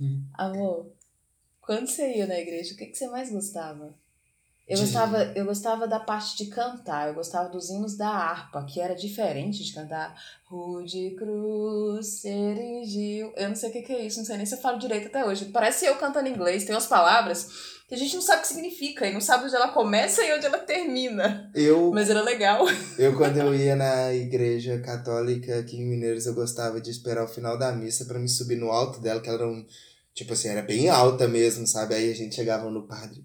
Hum. Amor, quando você ia na igreja, o que, que você mais gostava? Eu De- gostava, eu gostava da parte de cantar, eu gostava dos hinos da harpa, que era diferente de cantar Rude Cruz se erigiu. Eu não sei o que, que é isso, não sei nem se eu falo direito até hoje. Parece eu cantando em inglês, tem umas palavras que a gente não sabe o que significa e não sabe onde ela começa e onde ela termina. Eu, Mas era legal. eu, quando eu ia na igreja católica aqui em Mineiros, eu gostava de esperar o final da missa pra me subir no alto dela, que ela era um. Tipo assim, era bem alta mesmo, sabe? Aí a gente chegava no padre.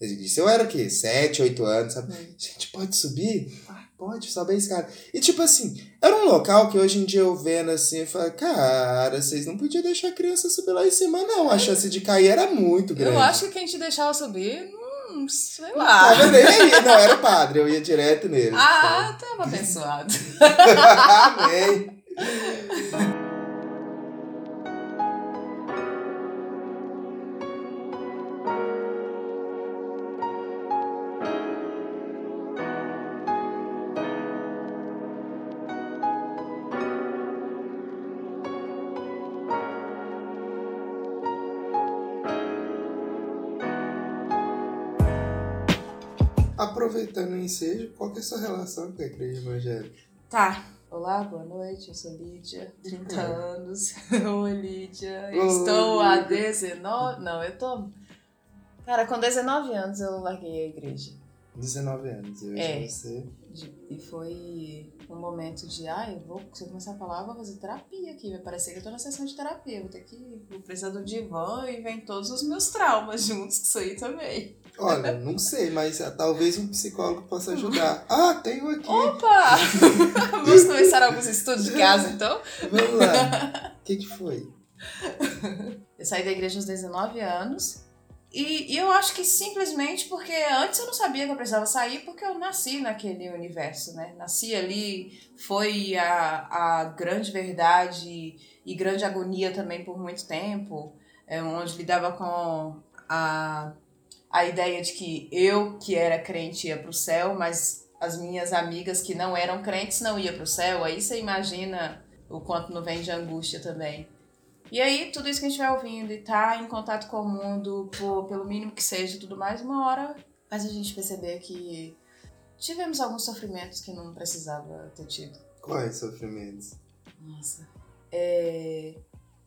Disse, eu era o quê? Sete, oito anos, sabe? Gente, pode subir? Ah, pode, sobe a escada. E tipo assim, era um local que hoje em dia eu vendo assim, eu falo, cara, vocês não podiam deixar a criança subir lá em cima, não. A chance de cair era muito grande. Eu acho que quem te deixava subir, hum, sei lá. nem aí. Não, era o padre, eu ia direto nele. Ah, tava abençoado. Amém. Aproveitando o ensejo, qual que é a sua relação com a igreja evangélica? Tá. Olá, boa noite, eu sou Lídia, 30 anos. Oi, Lídia. Oi, Estou há Lídia. 19. Não, eu tô. Cara, com 19 anos eu larguei a igreja. 19 anos, eu É. você. E foi um momento de, ah, eu vou, se eu começar a falar, eu vou fazer terapia aqui. Vai parecer que eu tô na sessão de terapia. Vou ter que. Vou precisar do divã e vem todos os meus traumas juntos com isso aí também. Olha, não sei, mas ah, talvez um psicólogo possa ajudar. Ah, tenho aqui. Opa! Vamos começar alguns estudos de casa, então? Vamos lá. O que, que foi? Eu saí da igreja aos 19 anos. E, e eu acho que simplesmente porque antes eu não sabia que eu precisava sair, porque eu nasci naquele universo, né? Nasci ali, foi a, a grande verdade e grande agonia também por muito tempo, é, onde lidava com a, a ideia de que eu, que era crente, ia para o céu, mas as minhas amigas que não eram crentes não iam para o céu. Aí você imagina o quanto não vem de angústia também. E aí, tudo isso que a gente vai ouvindo e tá em contato com o mundo, por, pelo mínimo que seja tudo mais, uma hora faz a gente perceber que tivemos alguns sofrimentos que não precisava ter tido. Quais sofrimentos? Nossa. É,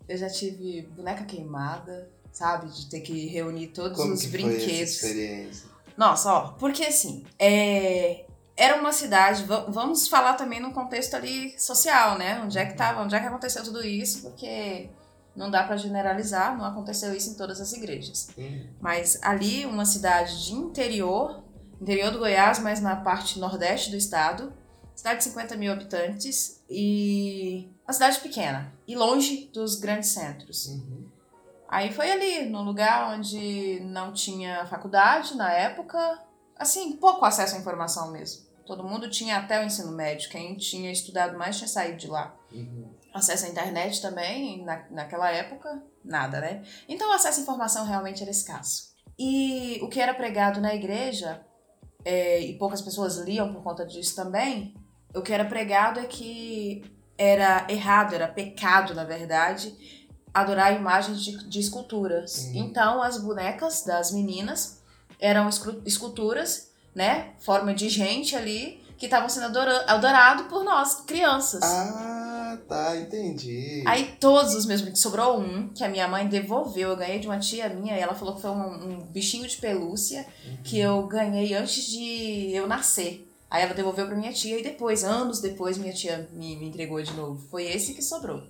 eu já tive boneca queimada, sabe? De ter que reunir todos Como os brinquedos. experiência? Nossa, ó, porque assim, é, era uma cidade, va- vamos falar também num contexto ali social, né? Onde é que tava, onde é que aconteceu tudo isso, porque não dá pra generalizar, não aconteceu isso em todas as igrejas. Hum, Mas ali, uma cidade de interior, interior do Goiás, mas na parte nordeste do estado, cidade de 50 mil habitantes e uma cidade pequena e longe dos grandes centros. uhum. Aí foi ali, num lugar onde não tinha faculdade na época, assim, pouco acesso à informação mesmo. Todo mundo tinha até o ensino médio, quem tinha estudado mais tinha saído de lá. Uhum. Acesso à internet também, na, naquela época, nada, né? Então o acesso à informação realmente era escasso. E o que era pregado na igreja, é, e poucas pessoas liam por conta disso também, o que era pregado é que era errado, era pecado, na verdade, adorar imagens de, de esculturas. Uhum. Então as bonecas das meninas eram esculturas, né? Forma de gente ali, que estavam sendo adora- adorado por nós, crianças. Ah, tá, entendi. Aí todos os meus brinquedos, sobrou um que a minha mãe devolveu. Eu ganhei de uma tia minha e ela falou que foi um, um bichinho de pelúcia que eu ganhei antes de eu nascer. Aí ela devolveu pra minha tia e depois, anos depois, minha tia me, me entregou de novo. Foi esse que sobrou.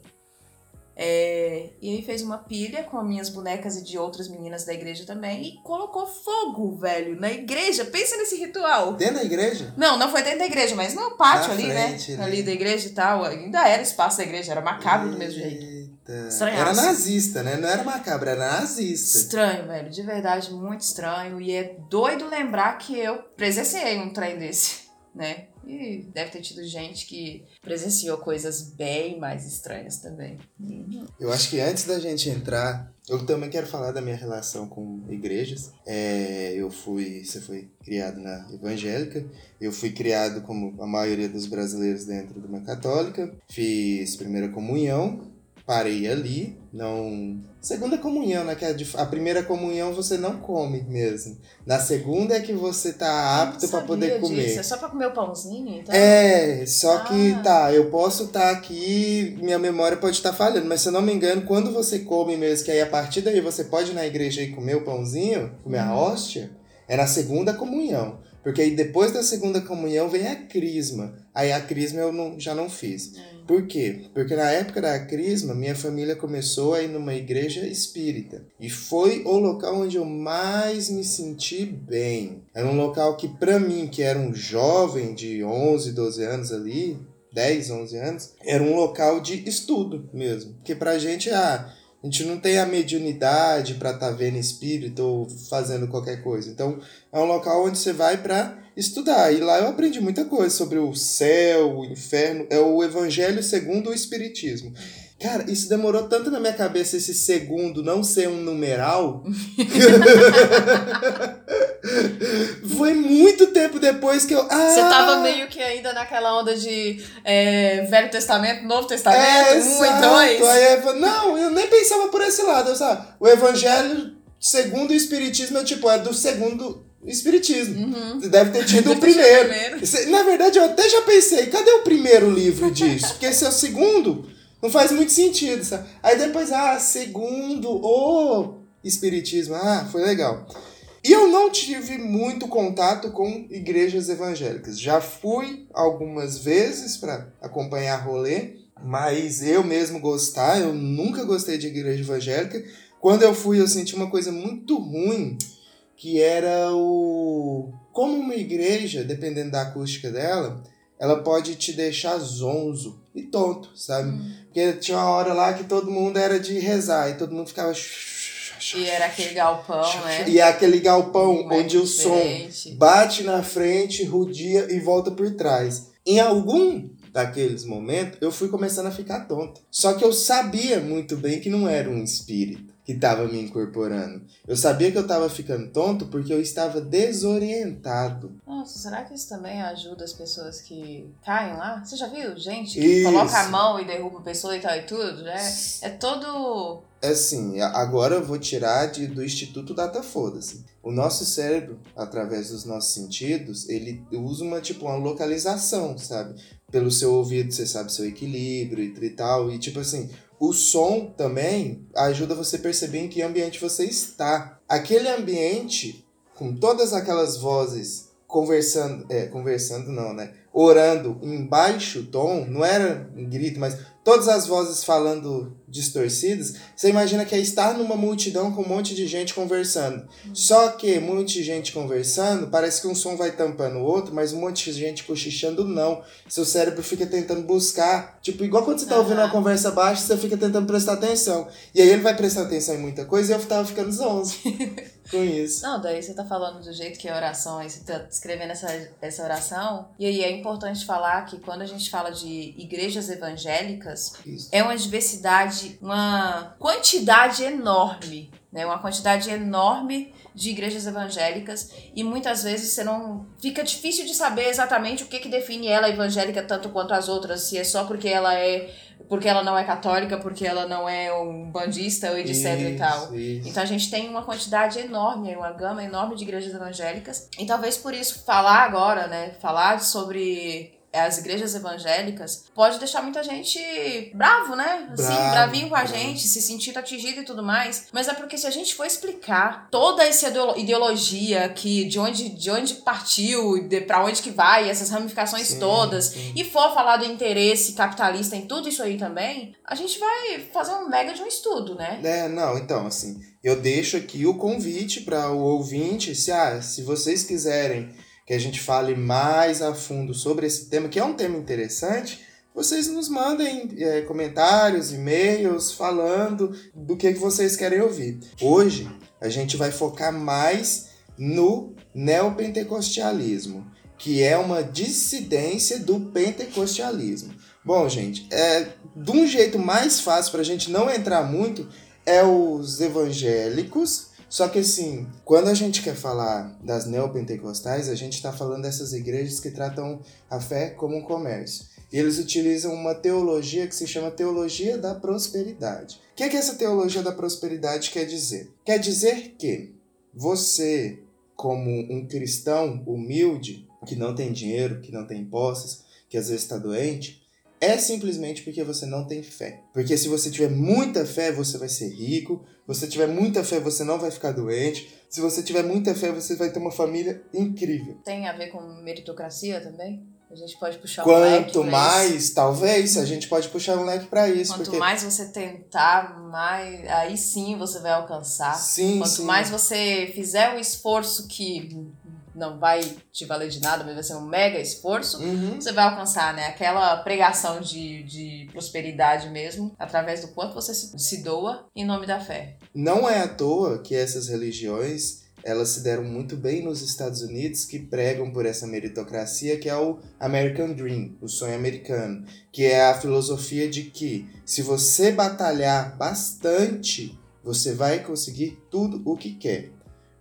É, e aí fez uma pilha com as minhas bonecas e de outras meninas da igreja também e colocou fogo, velho, na igreja. Pensa nesse ritual. Dentro da igreja? Não, não foi dentro da igreja, mas no pátio Na ali, frente, né? né? Ali da igreja e tal. Ainda era espaço da igreja, era macabro do mesmo jeito. Eita. Estranhaço. Era nazista, né? Não era macabra, era nazista. Estranho, velho. De verdade, muito estranho. E é doido lembrar que eu presenciei um trem desse, né? E deve ter tido gente que presenciou coisas bem mais estranhas também. Eu acho que antes da gente entrar, eu também quero falar da minha relação com igrejas. É, eu fui, você foi criado na evangélica, eu fui criado como a maioria dos brasileiros dentro de uma católica, fiz primeira comunhão parei ali, não. Segunda comunhão, né? Que é a primeira comunhão você não come mesmo. Na segunda é que você tá apto para poder comer. Disso. É só para comer o pãozinho, então? É, só ah. que tá, eu posso estar tá aqui, minha memória pode estar tá falhando, mas se eu não me engano, quando você come mesmo, que aí a partir daí você pode ir na igreja e comer o pãozinho, comer a uhum. hóstia, é na segunda comunhão. Porque aí depois da segunda comunhão vem a crisma. Aí a crisma eu não, já não fiz. Hum. Por quê? Porque na época da crisma, minha família começou a ir numa igreja espírita. E foi o local onde eu mais me senti bem. Era um local que, para mim, que era um jovem de 11, 12 anos ali, 10, 11 anos, era um local de estudo mesmo. Porque pra gente, ah, a gente não tem a mediunidade para estar tá vendo espírito ou fazendo qualquer coisa. Então, é um local onde você vai para estudar. E lá eu aprendi muita coisa sobre o céu, o inferno. É o Evangelho segundo o Espiritismo. Cara, isso demorou tanto na minha cabeça esse segundo não ser um numeral. Foi muito tempo depois que eu. Ah! Você tava meio que ainda naquela onda de é, Velho Testamento, Novo Testamento, é, um e dois. Aí eu, não, eu nem pensava por esse lado. Eu, sabe? O Evangelho segundo o Espiritismo é tipo, é do segundo Espiritismo. Uhum. Deve ter tido o primeiro. primeiro. Na verdade, eu até já pensei, cadê o primeiro livro disso? Porque esse é o segundo. Não faz muito sentido, sabe? Aí depois, ah, segundo o Espiritismo. Ah, foi legal. E eu não tive muito contato com igrejas evangélicas. Já fui algumas vezes para acompanhar rolê, mas eu mesmo gostar, eu nunca gostei de igreja evangélica. Quando eu fui, eu senti uma coisa muito ruim, que era o. Como uma igreja, dependendo da acústica dela, ela pode te deixar zonzo e tonto, sabe? Hum. Porque tinha uma hora lá que todo mundo era de rezar e todo mundo ficava. E era aquele galpão, né? E é aquele galpão onde o som bate na frente, rodia e volta por trás. Em algum daqueles momentos, eu fui começando a ficar tonto. Só que eu sabia muito bem que não era um espírito que estava me incorporando. Eu sabia que eu estava ficando tonto porque eu estava desorientado. Nossa, será que isso também ajuda as pessoas que caem lá? Você já viu gente que isso. coloca a mão e derruba a pessoa e tal e tudo, né? É todo é assim, agora eu vou tirar de, do Instituto Data Foda-se. O nosso cérebro, através dos nossos sentidos, ele usa uma, tipo, uma localização, sabe? Pelo seu ouvido, você sabe seu equilíbrio e tal. E, tipo assim, o som também ajuda você a perceber em que ambiente você está. Aquele ambiente, com todas aquelas vozes conversando, é, conversando não, né? Orando em baixo tom, não era em grito, mas todas as vozes falando distorcidas, você imagina que é estar numa multidão com um monte de gente conversando. Só que um monte de gente conversando, parece que um som vai tampando o outro, mas um monte de gente cochichando não. Seu cérebro fica tentando buscar, tipo, igual quando você tá ouvindo uma conversa baixa, você fica tentando prestar atenção. E aí ele vai prestar atenção em muita coisa e eu tava ficando zonzo com isso. Não, daí você tá falando do jeito que é oração, aí você tá escrevendo essa, essa oração, e aí é importante falar que quando a gente fala de igrejas evangélicas, isso. é uma diversidade, uma quantidade enorme, né? Uma quantidade enorme de igrejas evangélicas e muitas vezes você não fica difícil de saber exatamente o que que define ela evangélica tanto quanto as outras, se é só porque ela é porque ela não é católica, porque ela não é um bandista, etc isso, e tal. Isso. Então a gente tem uma quantidade enorme, uma gama enorme de igrejas evangélicas. E talvez por isso falar agora, né, falar sobre as igrejas evangélicas, pode deixar muita gente bravo, né? Assim, bravo, bravinho com a bravo. gente, se sentindo atingido e tudo mais. Mas é porque se a gente for explicar toda essa ideologia que de onde, de onde partiu, de para onde que vai, essas ramificações sim, todas, sim. e for falar do interesse capitalista em tudo isso aí também, a gente vai fazer um mega de um estudo, né? É, não, então, assim, eu deixo aqui o convite para o ouvinte, se, ah, se vocês quiserem que a gente fale mais a fundo sobre esse tema, que é um tema interessante, vocês nos mandem é, comentários, e-mails falando do que, que vocês querem ouvir. Hoje a gente vai focar mais no neopentecostalismo, que é uma dissidência do pentecostalismo. Bom, gente, é, de um jeito mais fácil para a gente não entrar muito é os evangélicos só que assim, quando a gente quer falar das neopentecostais, a gente está falando dessas igrejas que tratam a fé como um comércio. e eles utilizam uma teologia que se chama teologia da prosperidade. O que é que essa teologia da prosperidade quer dizer? Quer dizer que você, como um cristão humilde, que não tem dinheiro, que não tem posses, que às vezes está doente, é simplesmente porque você não tem fé. Porque se você tiver muita fé, você vai ser rico. Se você tiver muita fé, você não vai ficar doente. Se você tiver muita fé, você vai ter uma família incrível. Tem a ver com meritocracia também? A gente pode puxar Quanto um leque. Quanto mais, talvez, a gente pode puxar um leque para isso. Quanto porque... mais você tentar, mais aí sim você vai alcançar. Sim, Quanto sim. mais você fizer o esforço que não vai te valer de nada, mas vai ser um mega esforço, uhum. você vai alcançar, né? Aquela pregação de, de prosperidade mesmo, através do quanto você se, se doa em nome da fé. Não é à toa que essas religiões elas se deram muito bem nos Estados Unidos, que pregam por essa meritocracia, que é o American Dream, o sonho americano, que é a filosofia de que se você batalhar bastante, você vai conseguir tudo o que quer.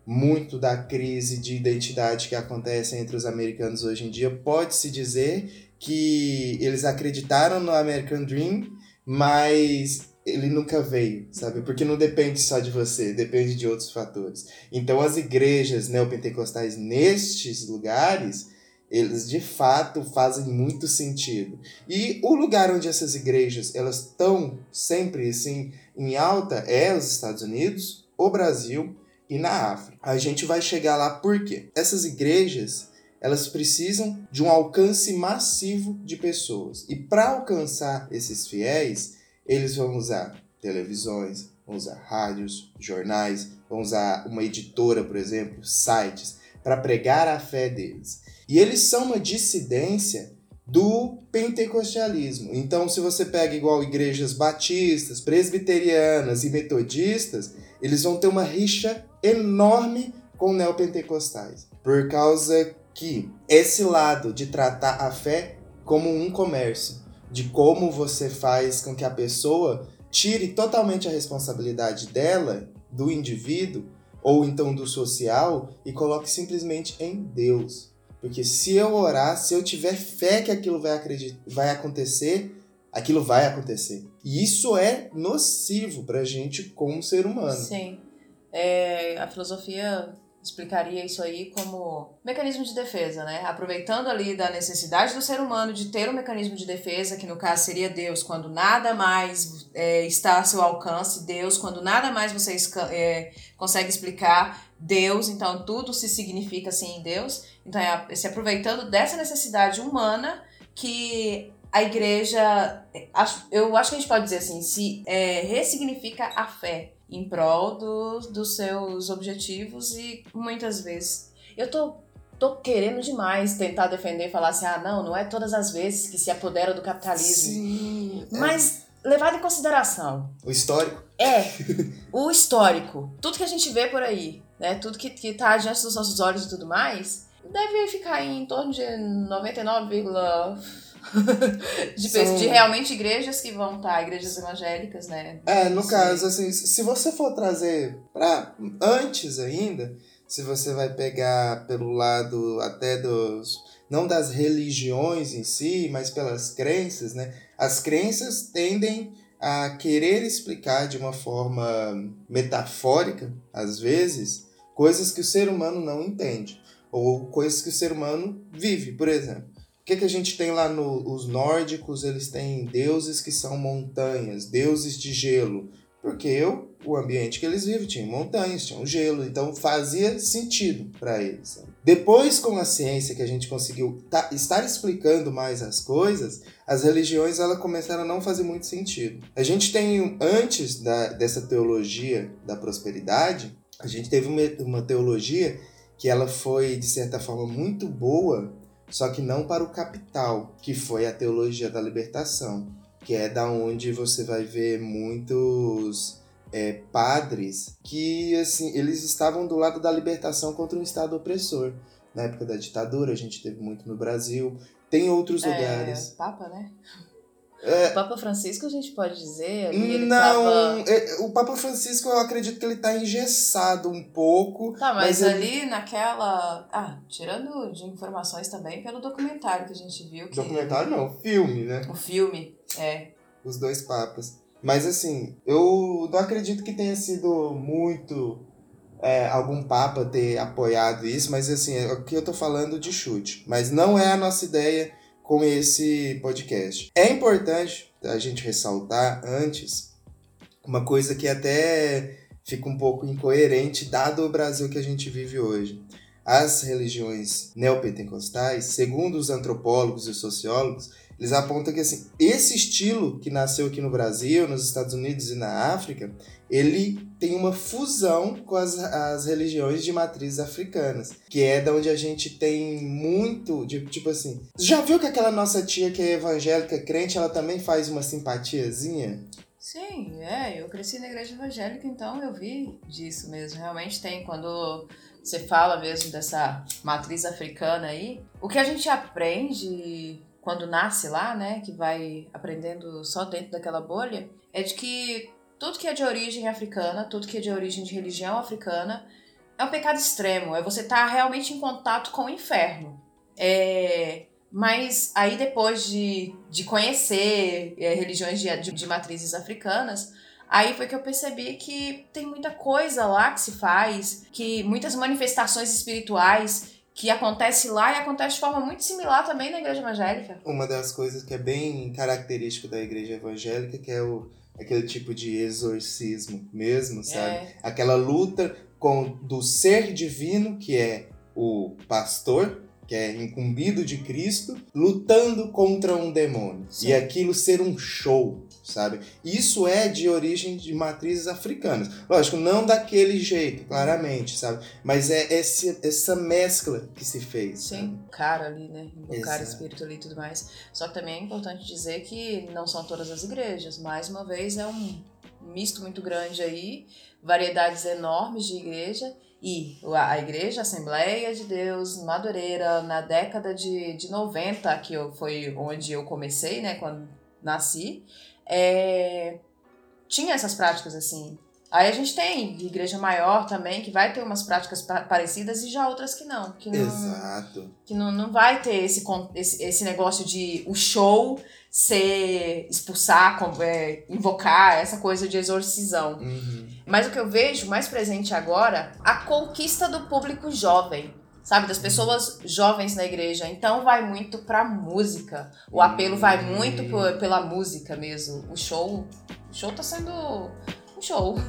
Muito da crise de identidade que acontece entre os americanos hoje em dia pode-se dizer que eles acreditaram no American Dream, mas ele nunca veio, sabe? Porque não depende só de você, depende de outros fatores. Então as igrejas neopentecostais nestes lugares, eles de fato fazem muito sentido. E o lugar onde essas igrejas, elas estão sempre assim em alta é os Estados Unidos, o Brasil e na África. A gente vai chegar lá por quê? Essas igrejas, elas precisam de um alcance massivo de pessoas. E para alcançar esses fiéis, eles vão usar televisões, vão usar rádios, jornais, vão usar uma editora, por exemplo, sites, para pregar a fé deles. E eles são uma dissidência do pentecostalismo. Então, se você pega igual igrejas batistas, presbiterianas e metodistas, eles vão ter uma rixa enorme com neopentecostais, por causa que esse lado de tratar a fé como um comércio de como você faz com que a pessoa tire totalmente a responsabilidade dela, do indivíduo, ou então do social, e coloque simplesmente em Deus. Porque se eu orar, se eu tiver fé que aquilo vai, vai acontecer, aquilo vai acontecer. E isso é nocivo pra gente como ser humano. Sim. É, a filosofia explicaria isso aí como mecanismo de defesa, né? Aproveitando ali da necessidade do ser humano de ter um mecanismo de defesa, que no caso seria Deus, quando nada mais é, está a seu alcance, Deus, quando nada mais você é, consegue explicar, Deus, então tudo se significa assim em Deus. Então é se aproveitando dessa necessidade humana que a igreja, eu acho que a gente pode dizer assim, se é, ressignifica a fé em prol do, dos seus objetivos e muitas vezes eu tô tô querendo demais tentar defender e falar assim, ah, não, não é todas as vezes que se apodera do capitalismo. Sim, Mas é. levado em consideração. O histórico? É, o histórico. Tudo que a gente vê por aí, né? Tudo que, que tá diante dos nossos olhos e tudo mais, deve ficar em torno de 99, de, São... de realmente igrejas que vão estar, tá, igrejas evangélicas, né? É, no Sim. caso, assim, se você for trazer para antes ainda, se você vai pegar pelo lado até dos não das religiões em si, mas pelas crenças, né? As crenças tendem a querer explicar de uma forma metafórica, às vezes, coisas que o ser humano não entende ou coisas que o ser humano vive, por exemplo. O que, que a gente tem lá nos no, nórdicos? Eles têm deuses que são montanhas, deuses de gelo. Porque eu, o ambiente que eles vivem tinha montanhas, tinha um gelo, então fazia sentido para eles. Depois, com a ciência que a gente conseguiu estar explicando mais as coisas, as religiões ela começaram a não fazer muito sentido. A gente tem, antes da, dessa teologia da prosperidade, a gente teve uma, uma teologia que ela foi, de certa forma, muito boa só que não para o capital, que foi a teologia da libertação, que é da onde você vai ver muitos é, padres que assim eles estavam do lado da libertação contra um estado opressor. Na época da ditadura, a gente teve muito no Brasil, tem outros é, lugares. Papa, né? É... O Papa Francisco, a gente pode dizer? não, tava... É, o Papa Francisco eu acredito que ele tá engessado um pouco. Tá, mas, mas ali ele... naquela. Ah, tirando de informações também pelo documentário que a gente viu. Que... Documentário não, filme, né? O filme, é. Os dois papas. Mas assim, eu não acredito que tenha sido muito é, algum papa ter apoiado isso, mas assim, aqui eu tô falando de chute. Mas não é a nossa ideia com esse podcast. É importante a gente ressaltar antes uma coisa que até fica um pouco incoerente dado o Brasil que a gente vive hoje. As religiões neopentecostais, segundo os antropólogos e sociólogos, eles apontam que assim, esse estilo que nasceu aqui no Brasil, nos Estados Unidos e na África, ele tem uma fusão com as, as religiões de matrizes africanas, que é da onde a gente tem muito, de, tipo assim, já viu que aquela nossa tia que é evangélica crente, ela também faz uma simpatiazinha? Sim, é, eu cresci na igreja evangélica, então eu vi disso mesmo. Realmente tem quando você fala mesmo dessa matriz africana aí, o que a gente aprende quando nasce lá, né, que vai aprendendo só dentro daquela bolha, é de que tudo que é de origem africana, tudo que é de origem de religião africana, é um pecado extremo. É você estar tá realmente em contato com o inferno. É, mas aí depois de, de conhecer é, religiões de, de, de matrizes africanas, Aí foi que eu percebi que tem muita coisa lá que se faz, que muitas manifestações espirituais que acontece lá e acontece de forma muito similar também na igreja evangélica. Uma das coisas que é bem característico da igreja evangélica que é o aquele tipo de exorcismo mesmo, sabe? É. Aquela luta com do ser divino que é o pastor que é incumbido de Cristo, lutando contra um demônio. Sim. E aquilo ser um show, sabe? Isso é de origem de matrizes africanas. Lógico, não daquele jeito, claramente, sabe? Mas é esse, essa mescla que se fez. Sim, o cara ali, né? O cara espírito ali e tudo mais. Só que também é importante dizer que não são todas as igrejas. Mais uma vez, é um misto muito grande aí, variedades enormes de igreja e a Igreja Assembleia de Deus Madureira, na década de, de 90, que eu, foi onde eu comecei, né, quando nasci, é, tinha essas práticas assim. Aí a gente tem igreja maior também, que vai ter umas práticas parecidas e já outras que não. Que não Exato. Que não, não vai ter esse, esse, esse negócio de o show ser expulsar, é, invocar essa coisa de exorcisão. Uhum. Mas o que eu vejo mais presente agora, a conquista do público jovem. Sabe, das pessoas jovens na igreja. Então vai muito pra música. O apelo vai muito pela música mesmo. O show. O show tá sendo um show.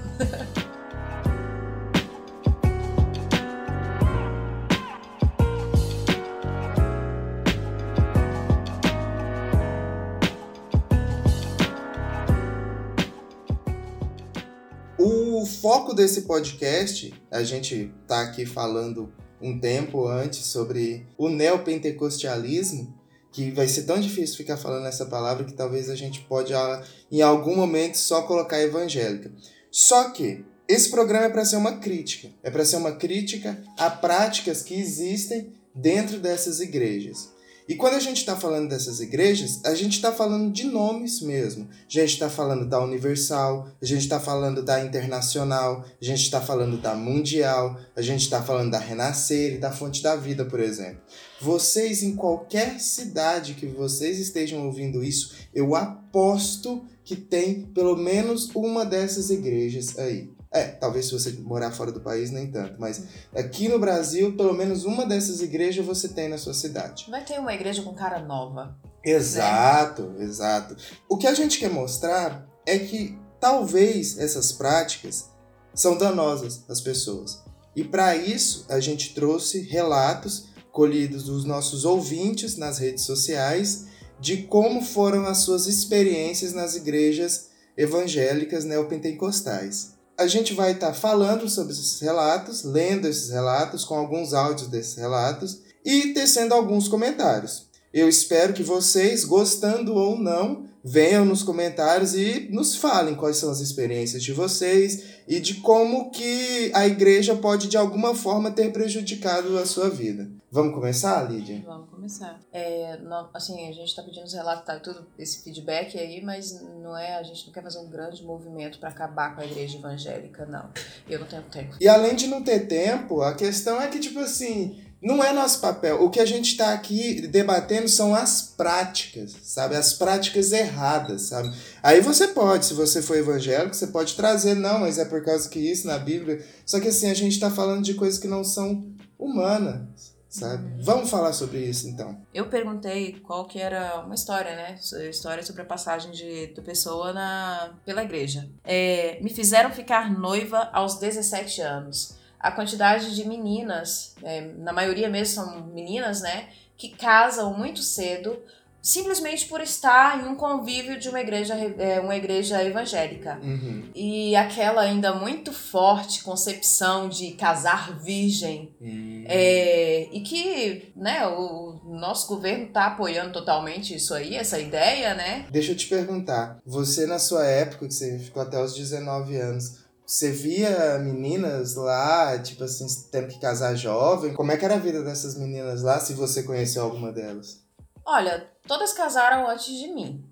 O foco desse podcast, a gente tá aqui falando um tempo antes sobre o neopentecostalismo, que vai ser tão difícil ficar falando essa palavra que talvez a gente pode ah, em algum momento só colocar evangélica. Só que esse programa é para ser uma crítica, é para ser uma crítica a práticas que existem dentro dessas igrejas. E quando a gente está falando dessas igrejas, a gente está falando de nomes mesmo. A gente está falando da Universal, a gente está falando da Internacional, a gente está falando da Mundial, a gente está falando da Renascer e da Fonte da Vida, por exemplo. Vocês, em qualquer cidade que vocês estejam ouvindo isso, eu aposto que tem pelo menos uma dessas igrejas aí. É, talvez se você morar fora do país, nem tanto. Mas aqui no Brasil, pelo menos uma dessas igrejas você tem na sua cidade. Vai ter uma igreja com cara nova. Exato, né? exato. O que a gente quer mostrar é que talvez essas práticas são danosas às pessoas. E para isso, a gente trouxe relatos colhidos dos nossos ouvintes nas redes sociais de como foram as suas experiências nas igrejas evangélicas neopentecostais a gente vai estar tá falando sobre esses relatos, lendo esses relatos, com alguns áudios desses relatos e tecendo alguns comentários. Eu espero que vocês, gostando ou não, venham nos comentários e nos falem quais são as experiências de vocês e de como que a igreja pode de alguma forma ter prejudicado a sua vida. Vamos começar, Lídia? Vamos começar. É, não, assim, a gente está pedindo os relatos, tá, tudo esse feedback aí, mas não é, a gente não quer fazer um grande movimento para acabar com a igreja evangélica, não. Eu não tenho tempo. E além de não ter tempo, a questão é que, tipo assim, não é nosso papel. O que a gente está aqui debatendo são as práticas, sabe? As práticas erradas, sabe? Aí você pode, se você for evangélico, você pode trazer, não, mas é por causa que isso na Bíblia. Só que assim, a gente está falando de coisas que não são humanas, sabe? Vamos falar sobre isso então. Eu perguntei qual que era uma história, né? História sobre a passagem de, de pessoa na, pela igreja. É, me fizeram ficar noiva aos 17 anos a quantidade de meninas, é, na maioria mesmo são meninas, né, que casam muito cedo simplesmente por estar em um convívio de uma igreja, é, uma igreja evangélica. Uhum. E aquela ainda muito forte concepção de casar virgem. Uhum. É, e que né, o nosso governo está apoiando totalmente isso aí, essa ideia, né? Deixa eu te perguntar, você na sua época, que você ficou até os 19 anos, você via meninas lá, tipo assim, tendo que casar jovem? Como é que era a vida dessas meninas lá, se você conheceu alguma delas? Olha, todas casaram antes de mim.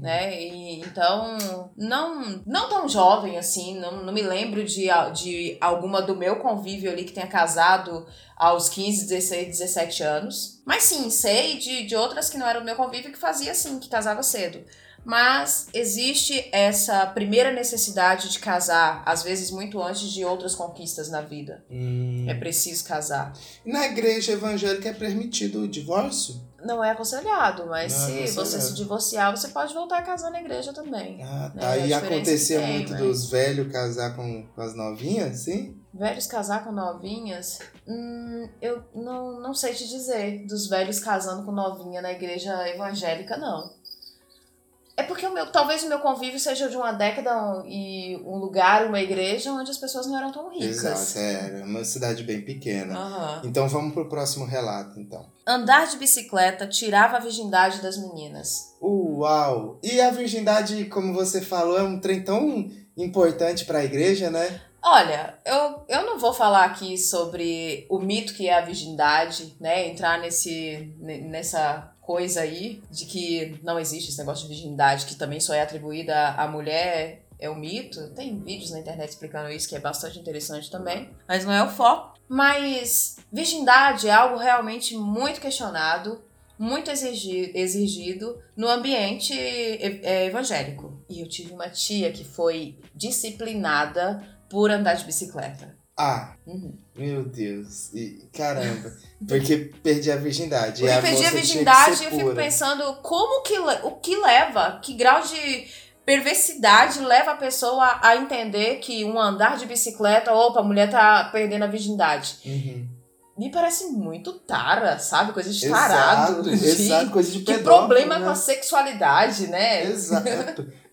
Né? E, então, não, não tão jovem assim, não, não me lembro de, de alguma do meu convívio ali que tenha casado aos 15, 16, 17 anos. Mas sim, sei de, de outras que não eram do meu convívio que fazia assim, que casava cedo. Mas existe essa primeira necessidade de casar, às vezes muito antes de outras conquistas na vida. Hum. É preciso casar. Na igreja evangélica é permitido o divórcio? Não é aconselhado, mas Não é se você se divorciar, você pode voltar a casar na igreja também. Ah, Né, tá. a E acontecia tem, muito mas- dos velhos casar com, com as novinhas, sim? Velhos casar com novinhas? Hum, eu não, não sei te dizer. Dos velhos casando com novinha na igreja evangélica, não. É porque o meu, talvez o meu convívio seja de uma década e um lugar, uma igreja, onde as pessoas não eram tão ricas. Exato, é, era uma cidade bem pequena. Aham. Então vamos pro próximo relato, então. Andar de bicicleta tirava a virgindade das meninas. Uau! E a virgindade, como você falou, é um trem tão importante para a igreja, né? Olha, eu, eu não vou falar aqui sobre o mito que é a virgindade, né? Entrar nesse, ne- nessa coisa aí de que não existe esse negócio de virgindade, que também só é atribuída à mulher, é um mito. Tem vídeos na internet explicando isso, que é bastante interessante também, mas não é o foco. Mas virgindade é algo realmente muito questionado, muito exigi- exigido no ambiente é, evangélico. E eu tive uma tia que foi disciplinada por andar de bicicleta. Ah, Uhum. meu Deus. E, caramba. Porque perdi a virgindade. Porque e a perdi a que virgindade ser eu fico pensando como que o que leva, que grau de perversidade leva a pessoa a entender que um andar de bicicleta, opa, a mulher tá perdendo a virgindade. Uhum. Me parece muito tara, sabe? Coisa de tarado. Exato, exato, coisa de Que pedófilo, problema né? com a sexualidade, né? Exato.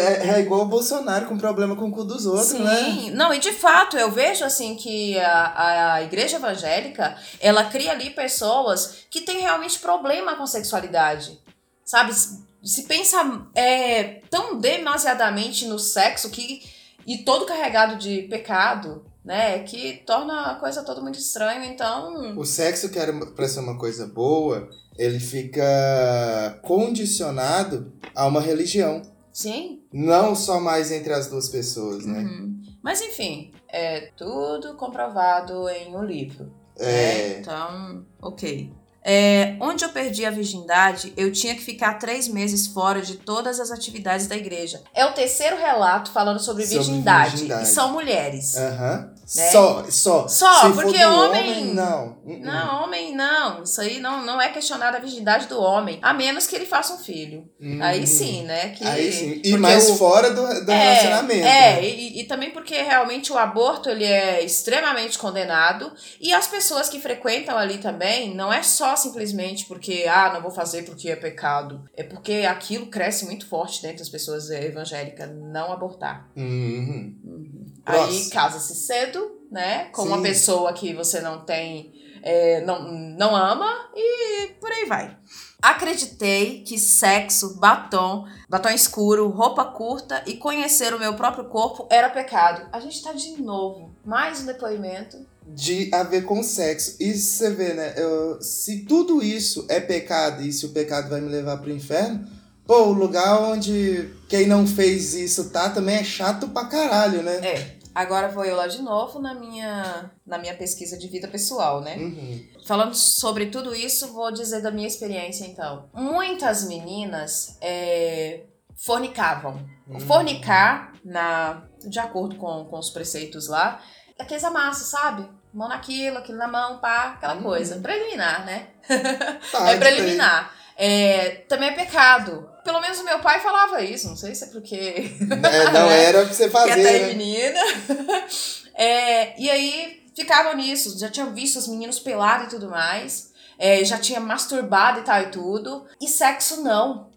É, é igual o Bolsonaro com problema com o cu dos outros, Sim, né? não, e de fato eu vejo assim que a, a igreja evangélica ela cria ali pessoas que têm realmente problema com sexualidade, sabe? Se- Se pensa é, tão demasiadamente no sexo que e todo carregado de pecado, né? Que torna a coisa toda muito estranha. Então, O sexo que era pra ser uma coisa boa, ele fica condicionado a uma religião. Sim. Não só mais entre as duas pessoas, né? uhum. Mas enfim, é tudo comprovado em um livro. É. É, então, ok. É, onde eu perdi a virgindade, eu tinha que ficar três meses fora de todas as atividades da igreja. É o terceiro relato falando sobre, Sobre virgindade, virgindade. E são mulheres. Aham. Né? Só, só. Só, Se porque do homem- não. Não, homem não. Isso aí não, não é questionada a virgindade do homem. A menos que ele faça um filho. Uhum. Aí sim, né? Que, Aí sim. E mais o- fora do, do relacionamento. É, né? e, e também porque realmente o aborto ele é extremamente condenado e as pessoas que frequentam ali também não é só simplesmente porque ah não vou fazer porque é pecado, é porque aquilo cresce muito forte dentro das pessoas é, evangélicas não abortar. Uhum. Aí Próximo. casa-se cedo, né, com uma Sim. pessoa que você não tem é, não, não ama e por aí vai. Acreditei que sexo, batom, batom escuro, roupa curta e conhecer o meu próprio corpo era pecado. A gente tá de novo, mais um depoimento. De a ver com sexo. Isso você vê, né? Eu, se tudo isso é pecado e se o pecado vai me levar pro inferno, pô, o lugar onde quem não fez isso tá também é chato pra caralho, né? É. Agora vou eu lá de novo na minha, na minha pesquisa de vida pessoal, né? Uhum. Falando sobre tudo isso, vou dizer da minha experiência então. Muitas meninas é, fornicavam. Hum. Fornicar, na, de acordo com, com os preceitos lá, é aqueles amassos, sabe? Mão naquilo, aquilo na mão, pá, aquela Uhum. coisa. Preliminar, né? Tá, é preliminar. É, também é pecado. Pelo menos o meu pai falava isso, não sei se é porque É, não era pra você que fazer, até né? menina. É, e aí ficavam nisso, já tinha visto os meninos pelados e tudo mais, é, já tinha masturbado e tal e tudo, e sexo não.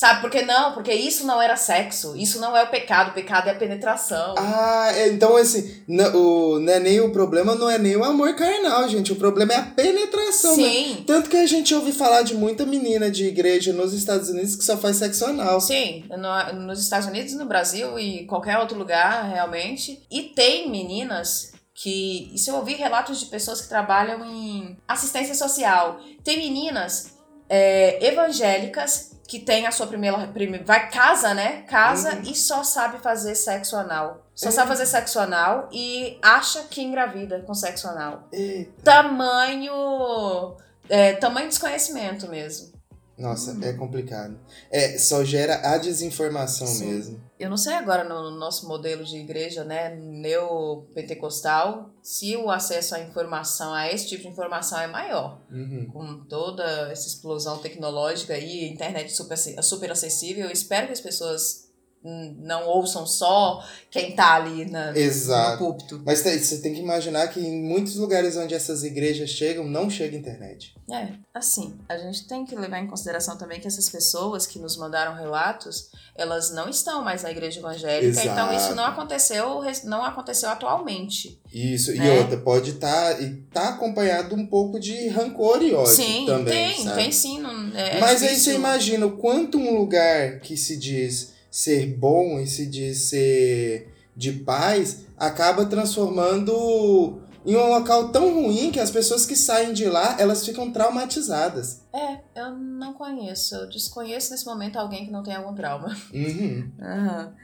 Sabe por que não? Porque isso não era sexo, isso não é o pecado, o pecado é a penetração. Ah, é, então assim, não, o, não é nem o problema, não é nem o amor carnal, gente. O problema é a penetração. né? Sim, Tanto que a gente ouve falar de muita menina de igreja nos Estados Unidos que só faz sexo anal. sim, no- nos Estados Unidos, no Brasil e qualquer outro lugar, realmente. E tem meninas que. Isso eu ouvi relatos de pessoas que trabalham em assistência social. Tem meninas é, evangélicas que tem a sua primeira. prime- vai, casa, né? Casa Uhum. e só sabe fazer sexo anal. Só É. sabe fazer sexo anal e acha que engravida com sexo anal. Eita. Tamanho. é, tamanho desconhecimento mesmo. Nossa, é complicado. É, só gera a desinformação Sim. mesmo. Eu não sei agora no nosso modelo de igreja, né, neopentecostal, se o acesso à informação, a esse tipo de informação é maior. Uhum. Com toda essa explosão tecnológica e internet super, super acessível, eu espero que as pessoas não ouçam só quem tá ali na, no Exato. púlpito. Mas tem- você tem que imaginar que em muitos lugares onde essas igrejas chegam, não chega internet. É, assim, a gente tem que levar em consideração também que essas pessoas que nos mandaram relatos, elas não estão mais na igreja evangélica, então isso não Exato. aconteceu, não aconteceu atualmente. Isso, e Né? outra, pode estar e tá acompanhado um pouco de rancor e ódio sim, também, tem, sabe? tem sim. Não, é, é Mas aí difícil. você imagina o quanto um lugar que se diz ser bom e se diz ser de paz acaba transformando em um local tão ruim que as pessoas que saem de lá, elas ficam traumatizadas. É, eu não conheço. Eu desconheço nesse momento alguém que não tem algum trauma. Uhum. Aham.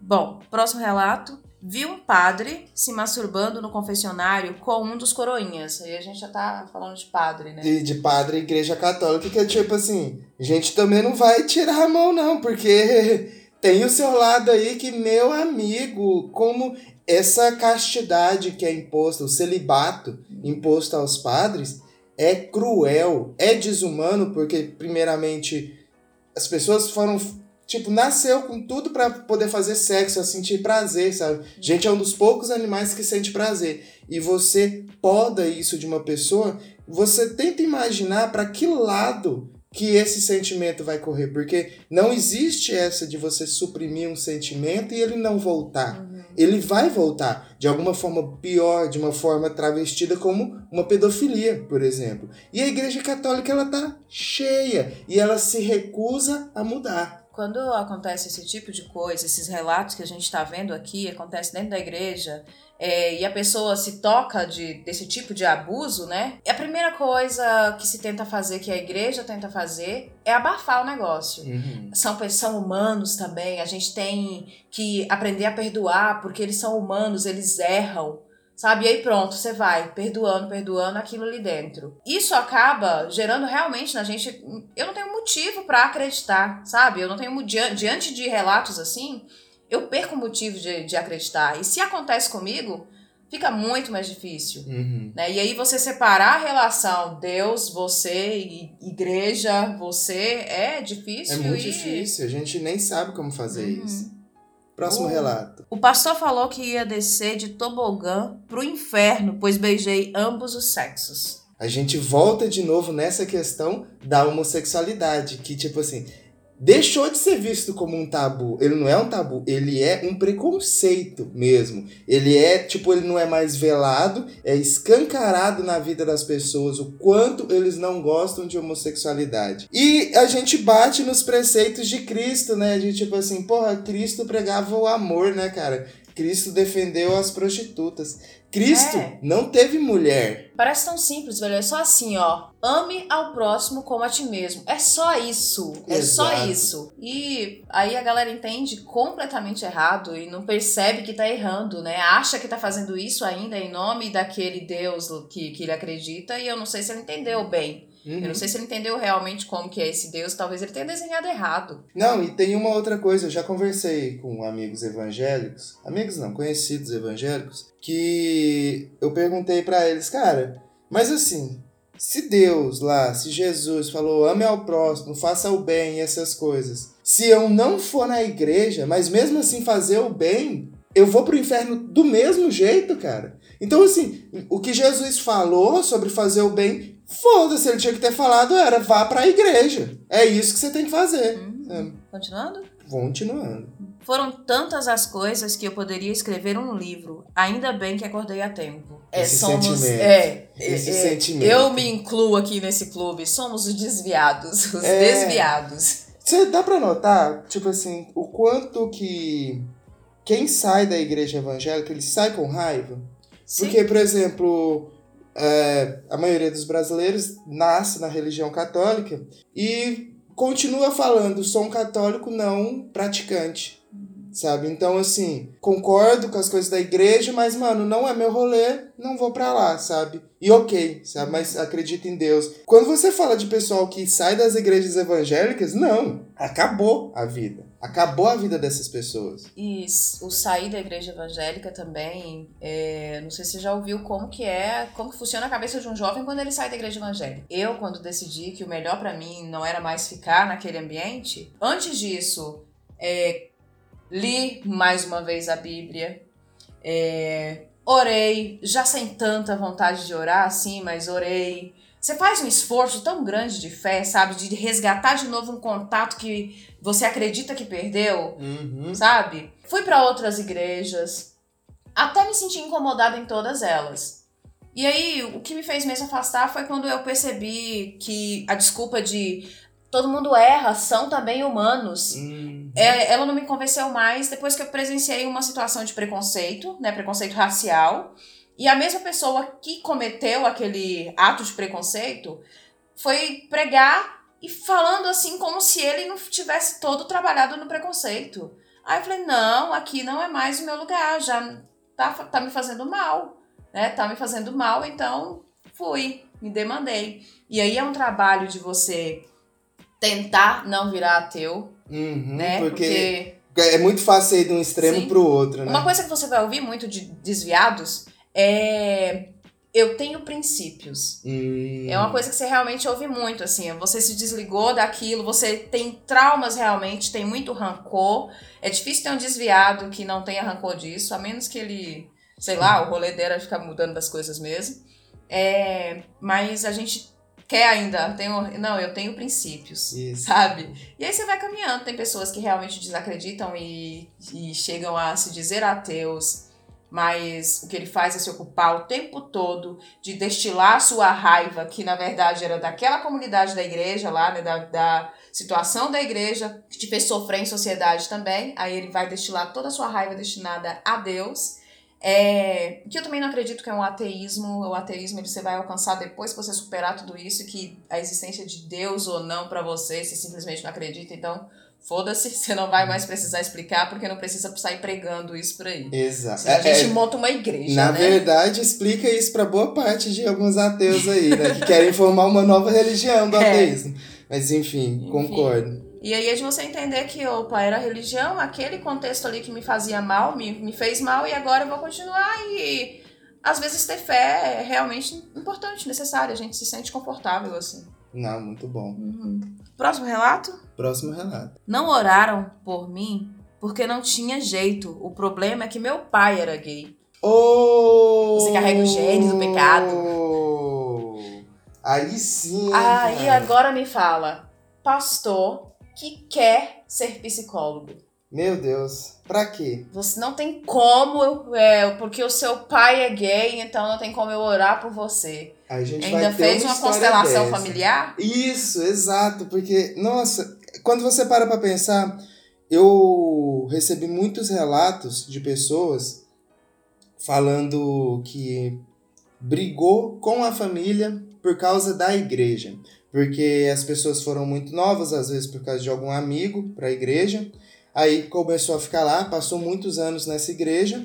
Bom, próximo relato. Vi um padre se masturbando no confessionário com um dos coroinhas. Aí a gente já tá falando de padre, né? E de padre igreja católica, que é tipo assim, a gente também não vai tirar a mão, não, porque tem o seu lado aí que, meu amigo, como essa castidade que é imposta, o celibato imposto aos padres, é cruel, é desumano, porque, primeiramente, as pessoas foram. Tipo, nasceu com tudo pra poder fazer sexo, a sentir prazer, sabe? Gente é um dos poucos animais que sente prazer. E você poda isso de uma pessoa você tenta imaginar para que lado que esse sentimento vai correr, porque não existe essa de você suprimir um sentimento e ele não voltar. Uhum. Ele vai voltar de alguma forma pior, de uma forma travestida como uma pedofilia, por exemplo. E a Igreja Católica ela tá cheia e ela se recusa a mudar. Quando acontece esse tipo de coisa, esses relatos que a gente está vendo aqui, acontece dentro da igreja, é, e a pessoa se toca de, desse tipo de abuso, né? A primeira coisa que se tenta fazer, que a igreja tenta fazer, é abafar o negócio. São, pe- são humanos também, a gente tem que aprender a perdoar, porque eles são humanos, eles erram. Sabe? E aí pronto, você vai perdoando, perdoando aquilo ali dentro. Isso acaba gerando realmente na gente. Eu não tenho motivo pra acreditar, sabe? Eu não tenho. Diante de relatos assim, eu perco o motivo de, de acreditar. E se acontece comigo, fica muito mais difícil. Uhum. Né? E aí você separar a relação Deus, você, igreja, você, é difícil. É muito e- difícil, a gente nem sabe como fazer Uhum. isso. Próximo relato. O pastor falou que ia descer de tobogã pro inferno, pois beijei ambos os sexos. A gente volta de novo nessa questão da homossexualidade, que tipo assim, deixou de ser visto como um tabu. Ele não é um tabu, ele é um preconceito mesmo. Ele é, tipo, ele não é mais velado, é escancarado na vida das pessoas o quanto eles não gostam de homossexualidade. E a gente bate nos preceitos de Cristo, né? De tipo assim, porra, Cristo pregava o amor, né, cara? Cristo defendeu as prostitutas. Cristo É. não teve mulher. Parece tão simples, velho. É só assim, ó. Ame ao próximo como a ti mesmo. É só isso. É só Exato. isso. E aí a galera entende completamente errado e não percebe que tá errando, né? Acha que tá fazendo isso ainda em nome daquele Deus que, que ele acredita e eu não sei se ele entendeu bem. Uhum. Eu não sei se ele entendeu realmente como que é esse Deus. Talvez ele tenha desenhado errado. Não, e tem uma outra coisa, eu já conversei com amigos evangélicos, amigos não, conhecidos evangélicos, que eu perguntei pra eles, cara, mas assim, se Deus lá, se Jesus falou ame ao próximo, faça o bem e essas coisas, se eu não for na igreja, mas mesmo assim fazer o bem, eu vou pro inferno do mesmo jeito, cara. Então, assim, o que Jesus falou sobre fazer o bem, foda-se, ele tinha que ter falado era vá pra igreja. É isso que você tem que fazer. Hum, Continuando? Continuando. Foram tantas as coisas que eu poderia escrever um livro. Ainda bem que acordei a tempo. É, Esse somos. sentimento. É, Esse é, é, sentimento. Eu me incluo aqui nesse clube. Somos os desviados. Os É. desviados. Você dá pra notar, tipo assim, o quanto que quem sai da igreja evangélica, ele sai com raiva? Sim. Porque, por exemplo, é, a maioria dos brasileiros nasce na religião católica e continua falando, sou um católico não praticante. Sabe? Então, assim, concordo com as coisas da igreja, mas, mano, não é meu rolê, não vou pra lá, sabe? E ok, sabe? Mas acredito em Deus. Quando você fala de pessoal que sai das igrejas evangélicas, não. Acabou a vida. Acabou a vida dessas pessoas. E o sair da igreja evangélica também, é, não sei se você já ouviu como que é, como que funciona a cabeça de um jovem quando ele sai da igreja evangélica. Eu, quando decidi que o melhor pra mim não era mais ficar naquele ambiente, antes disso, é, li mais uma vez a Bíblia, é, orei, já sem tanta vontade de orar assim, mas orei. Você faz um esforço tão grande de fé, sabe? De resgatar de novo um contato que você acredita que perdeu Uhum. sabe? Fui pra outras igrejas, até me senti incomodada em todas elas. E aí, o que me fez mesmo afastar foi quando eu percebi que a desculpa de todo mundo erra, são também humanos. Uhum. É, ela não me convenceu mais depois que eu presenciei uma situação de preconceito, né, preconceito racial, e a mesma pessoa que cometeu aquele ato de preconceito foi pregar e falando assim como se ele não tivesse todo trabalhado no preconceito. Aí eu falei, não, aqui não é mais o meu lugar, já tá, tá me fazendo mal, né? Tá me fazendo mal, então fui, me demandei. E aí é um trabalho de você tentar não virar ateu, Uhum, né? porque, é muito fácil ir de um extremo Sim. pro outro, né? Uma coisa que você vai ouvir muito de desviados é eu tenho princípios. Hum. É uma coisa que você realmente ouve muito, assim. Você se desligou daquilo, você tem traumas realmente, tem muito rancor. É difícil ter um desviado que não tenha rancor disso, a menos que ele, sei lá, o rolê dele é ficar mudando das coisas mesmo. É, mas a gente quer ainda, tem não, eu tenho princípios, Isso. sabe? E aí você vai caminhando, tem pessoas que realmente desacreditam e, e chegam a se dizer ateus, mas o que ele faz é se ocupar o tempo todo de destilar sua raiva, que na verdade era daquela comunidade da igreja lá, né, da, da situação da igreja, que te fez sofrer em sociedade também, aí ele vai destilar toda a sua raiva destinada a Deus, é, que eu também não acredito que é um ateísmo. O ateísmo ele você vai alcançar depois que você superar tudo isso, que a existência de Deus ou não pra você, você simplesmente não acredita. Então, foda-se, você não vai mais precisar explicar, porque não precisa sair pregando isso por aí. Exato. Senão a É- gente é- monta uma igreja, na né? verdade, explica isso pra boa parte de alguns ateus aí, né? que querem formar uma nova religião do É. ateísmo. Mas enfim, Enfim. concordo. E aí é de você entender que, opa, era religião, aquele contexto ali que me fazia mal, me, me fez mal, e agora eu vou continuar. E às vezes ter fé é realmente importante, necessário. A gente se sente confortável, assim. Não, muito bom. Uhum. Próximo relato? Próximo relato. Não oraram por mim porque não tinha jeito. O problema é que meu pai era gay. Oh! Você carrega o gene do pecado. Aí sim. Aí cara. agora me fala, pastor, que quer ser psicólogo. Meu Deus, pra quê? Você não tem como, é, porque o seu pai é gay, então não tem como eu orar por você. A gente Ainda vai ter fez uma, uma constelação dessa. familiar? Isso, exato, porque, nossa, quando você para pra pensar, eu recebi muitos relatos de pessoas falando que brigou com a família por causa da igreja. Porque as pessoas foram muito novas, às vezes por causa de algum amigo para a igreja. Aí começou a ficar lá, passou muitos anos nessa igreja.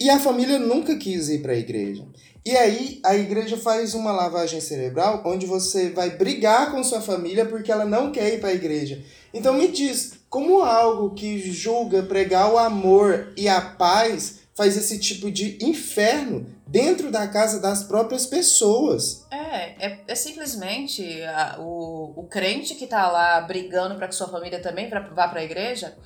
E a família nunca quis ir para a igreja. E aí a igreja faz uma lavagem cerebral onde você vai brigar com sua família porque ela não quer ir para a igreja. Então me diz, como algo que julga pregar o amor e a paz faz esse tipo de inferno dentro da casa das próprias pessoas? É, é, é simplesmente a- o, o crente que tá lá brigando para que sua família também pra, vá para a igreja,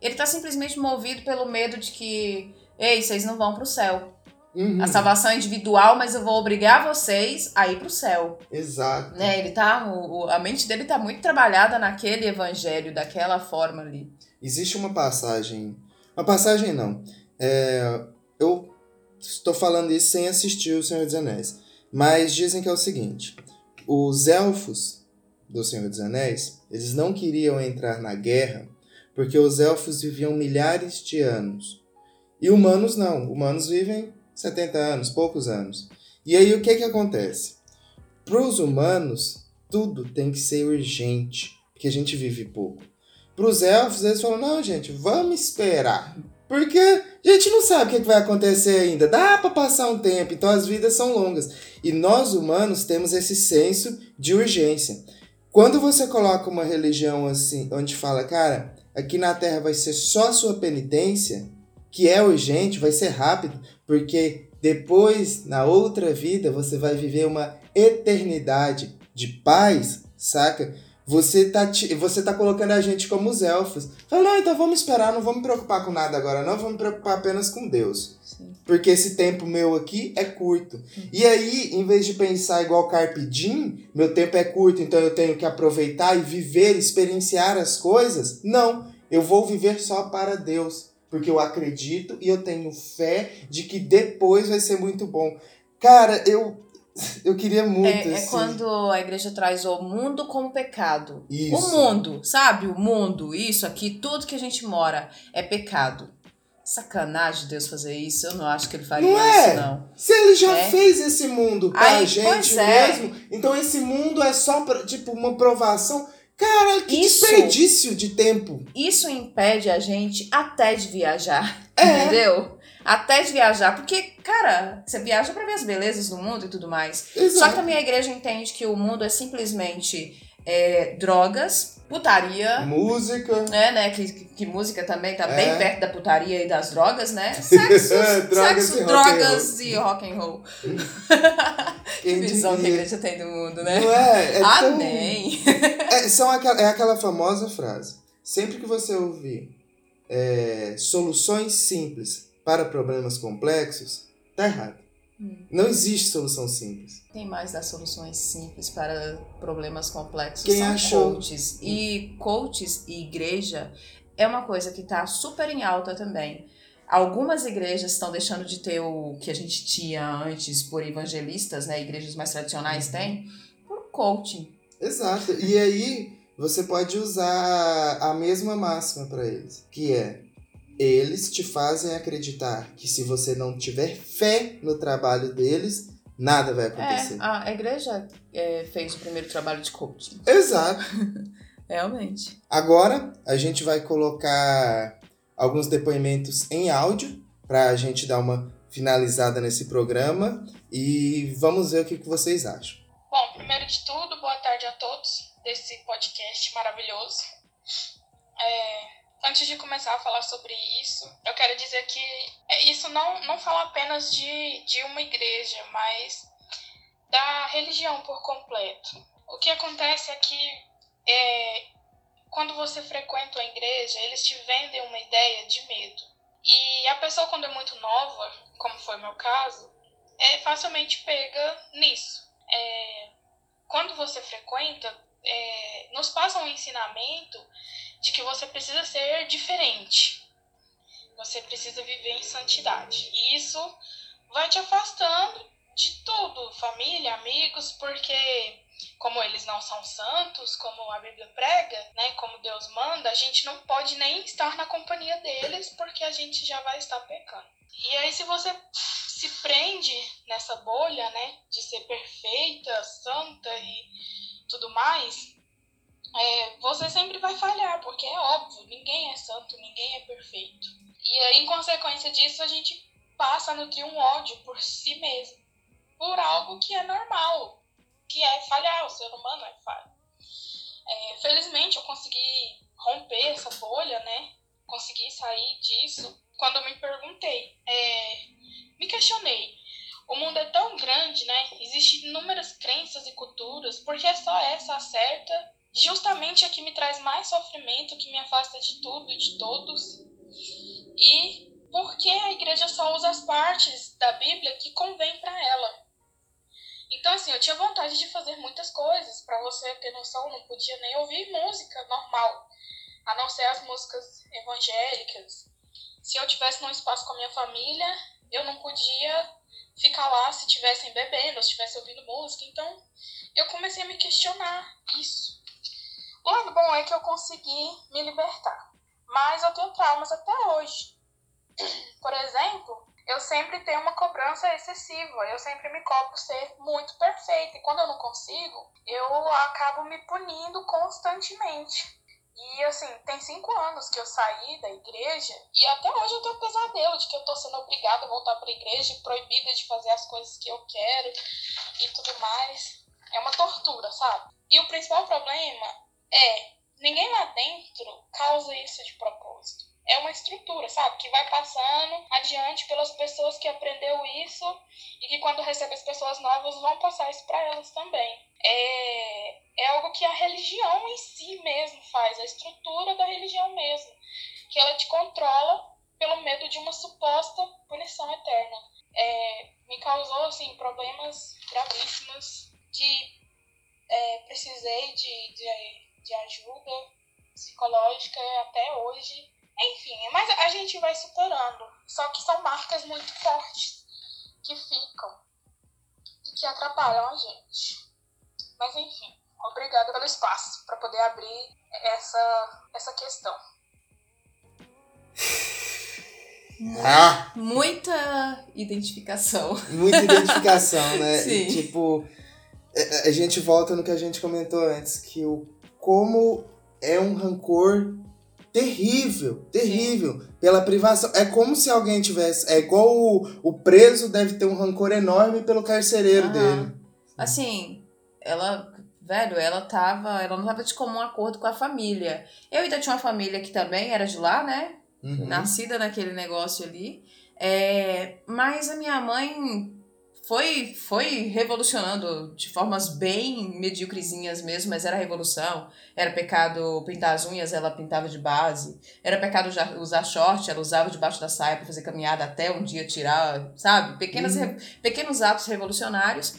ele tá simplesmente movido pelo medo de que, ei, vocês não vão pro céu. Uhum, A salvação é individual, mas eu vou obrigar vocês a ir pro céu. Exato. Né? Ele tá, o, o- a mente dele tá muito trabalhada naquele evangelho, daquela forma ali. Existe uma passagem. Uma passagem não. É, eu estou falando isso sem assistir O Senhor dos Anéis. Mas dizem que é o seguinte: os elfos do Senhor dos Anéis, eles não queriam entrar na guerra porque os elfos viviam milhares de anos. E humanos não. Humanos vivem 70 anos, poucos anos. E aí o que que acontece? Para os humanos, tudo tem que ser urgente, porque a gente vive pouco. Para os elfos, eles falam: não, gente, vamos esperar. Porque a gente não sabe o que vai acontecer ainda. Dá para passar um tempo, então as vidas são longas. E nós humanos temos esse senso de urgência. Quando você coloca uma religião assim, onde fala, cara, aqui na Terra vai ser só a sua penitência, que é urgente, vai ser rápido, porque depois, na outra vida, você vai viver uma eternidade de paz, saca? Você tá, você tá colocando a gente como os elfos. Fala, não, então vamos esperar, não vamos me preocupar com nada agora, não, vamos me preocupar apenas com Deus. Sim. Porque esse tempo meu aqui é curto. E aí, em vez de pensar igual Carpe Diem, meu tempo é curto, então eu tenho que aproveitar e viver, experienciar as coisas, não. Eu vou viver só para Deus. Porque eu acredito e eu tenho fé de que depois vai ser muito bom. Cara, eu, eu queria muito. É, é assim. quando a igreja traz o mundo como pecado. Isso. O mundo, sabe? O mundo, isso aqui, tudo que a gente mora é pecado. Sacanagem Deus fazer isso. Eu não acho que ele faria Não é? isso, não. Se ele já É. fez esse mundo pra Aí, gente é. mesmo, então esse mundo é só pra, tipo uma provação. Cara, que Isso. desperdício de tempo. Isso impede a gente até de viajar. É. Entendeu? Até de viajar. Porque, cara, você viaja pra ver as belezas do mundo e tudo mais. Só que Exato. também a igreja entende que o mundo é simplesmente é, drogas, putaria. Música. É, né? Que, que, que música também tá É. bem perto da putaria e das drogas, né? Sexo, Drogas sexo e rock and drogas e rock and roll. Que Quem visão que a igreja tem do mundo, né? Não é? É tão- Amém. É, são aquela, é aquela famosa frase. Sempre que você ouvir é, soluções simples para problemas complexos, tá errado. Hum. Não existe solução simples. Tem mais das soluções simples para problemas complexos. Quem são achou? coaches. E coaches e igreja é uma coisa que tá super em alta também. Algumas igrejas estão deixando de ter o que a gente tinha antes por evangelistas, né? Igrejas mais tradicionais Uhum. têm, por coaching. Exato. E aí você pode usar a mesma máxima para eles, que é eles te fazem acreditar que se você não tiver fé no trabalho deles, nada vai acontecer. É, a igreja é, fez o primeiro trabalho de coaching. Exato. Realmente. Agora a gente vai colocar alguns depoimentos em áudio para a gente dar uma finalizada nesse programa e vamos ver o que, que vocês acham. Bom, primeiro de tudo, boa tarde a todos desse podcast maravilhoso. É, antes de começar a falar sobre isso, eu quero dizer que é, isso não, não fala apenas de, de uma igreja, mas da religião por completo. O que acontece é que é, quando você frequenta a igreja, eles te vendem uma ideia de medo. E a pessoa, quando é muito nova, como foi meu caso, é facilmente pega nisso. É, quando você frequenta, é, nos passam um ensinamento de que você precisa ser diferente. Você precisa viver em santidade. E isso vai te afastando de tudo, família, amigos, porque como eles não são santos, como a Bíblia prega, né, como Deus manda, a gente não pode nem estar na companhia deles, porque a gente já vai estar pecando. E aí se você se prende nessa bolha, né, de ser perfeita, santa e tudo mais, é, você sempre vai falhar, porque é óbvio, ninguém é santo, ninguém é perfeito. E aí, em consequência disso, a gente passa a nutrir um ódio por si mesmo, por algo que é normal, que é falhar, o ser humano é falho. É, felizmente, eu consegui romper essa bolha, né? Consegui sair disso quando eu me perguntei. É, me questionei. O mundo é tão grande, né? Existem inúmeras crenças e culturas, porque é só essa a certa, justamente a que me traz mais sofrimento, que me afasta de tudo e de todos. E porque a igreja só usa as partes da Bíblia que convém para ela. Então, assim, eu tinha vontade de fazer muitas coisas. Para você ter noção, não podia nem ouvir música normal, a não ser as músicas evangélicas. Se eu tivesse num espaço com a minha família, eu não podia ficar lá se estivessem bebendo, ou se estivesse ouvindo música. Então, eu comecei a me questionar isso. O lado bom é que eu consegui me libertar. Mas eu tenho traumas até hoje. Por exemplo, eu sempre tenho uma cobrança excessiva. Eu sempre me cobro ser muito perfeita. E quando eu não consigo, eu acabo me punindo constantemente. E assim, tem cinco anos que eu saí da igreja e até hoje eu tenho pesadelo de que eu tô sendo obrigada a voltar pra igreja e proibida de fazer as coisas que eu quero e tudo mais. É uma tortura, sabe? E o principal problema é ninguém lá dentro causa isso de propósito. É uma estrutura, sabe? Que vai passando adiante pelas pessoas que aprendeu isso e que quando recebe as pessoas novas vão passar isso para elas também. É, é algo que a religião em si mesmo faz, a estrutura da religião mesmo, que ela te controla pelo medo de uma suposta punição eterna. É, me causou assim problemas gravíssimos que é, precisei de, de, de ajuda psicológica até hoje. Enfim, mas a gente vai superando. Só que são marcas muito fortes que ficam e que atrapalham a gente. Mas enfim, obrigada pelo espaço para poder abrir essa, essa questão. Ah! Muita identificação. Muita identificação, né? Sim. E, tipo, a gente volta no que a gente comentou antes, que o como é um rancor terrível, terrível, Sim. pela privação. É como se alguém tivesse. É igual o, o preso deve ter um rancor enorme pelo carcereiro uhum. dele. Assim, ela. Velho, ela tava. Ela não tava de comum acordo com a família. Eu ainda tinha uma família que também era de lá, né? Uhum. Nascida naquele negócio ali. É, mas a minha mãe foi, foi revolucionando de formas bem medíocrezinhas mesmo, mas era revolução. Era pecado pintar as unhas, ela pintava de base. Era pecado usar short, ela usava debaixo da saia para fazer caminhada até um dia tirar, sabe? Pequenas, uhum. pequenos atos revolucionários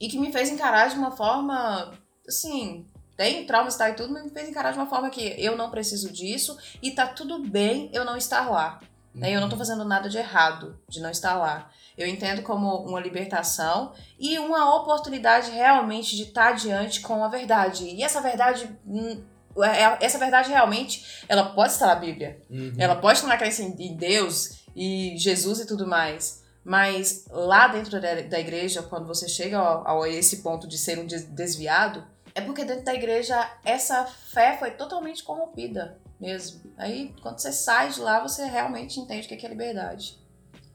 e que me fez encarar de uma forma, assim, tem traumas tá, e tudo, mas me fez encarar de uma forma que eu não preciso disso e tá tudo bem eu não estar lá. Né? Eu não tô fazendo nada de errado de não estar lá. Eu entendo como uma libertação e uma oportunidade realmente de estar adiante com a verdade. E essa verdade hum, é, é, essa verdade realmente, ela pode estar na Bíblia. Uhum. Ela pode estar na crença em Deus e Jesus e tudo mais. Mas lá dentro da igreja, quando você chega a esse ponto de ser um desviado, é porque dentro da igreja essa fé foi totalmente corrompida mesmo. Aí quando você sai de lá, você realmente entende o que é liberdade.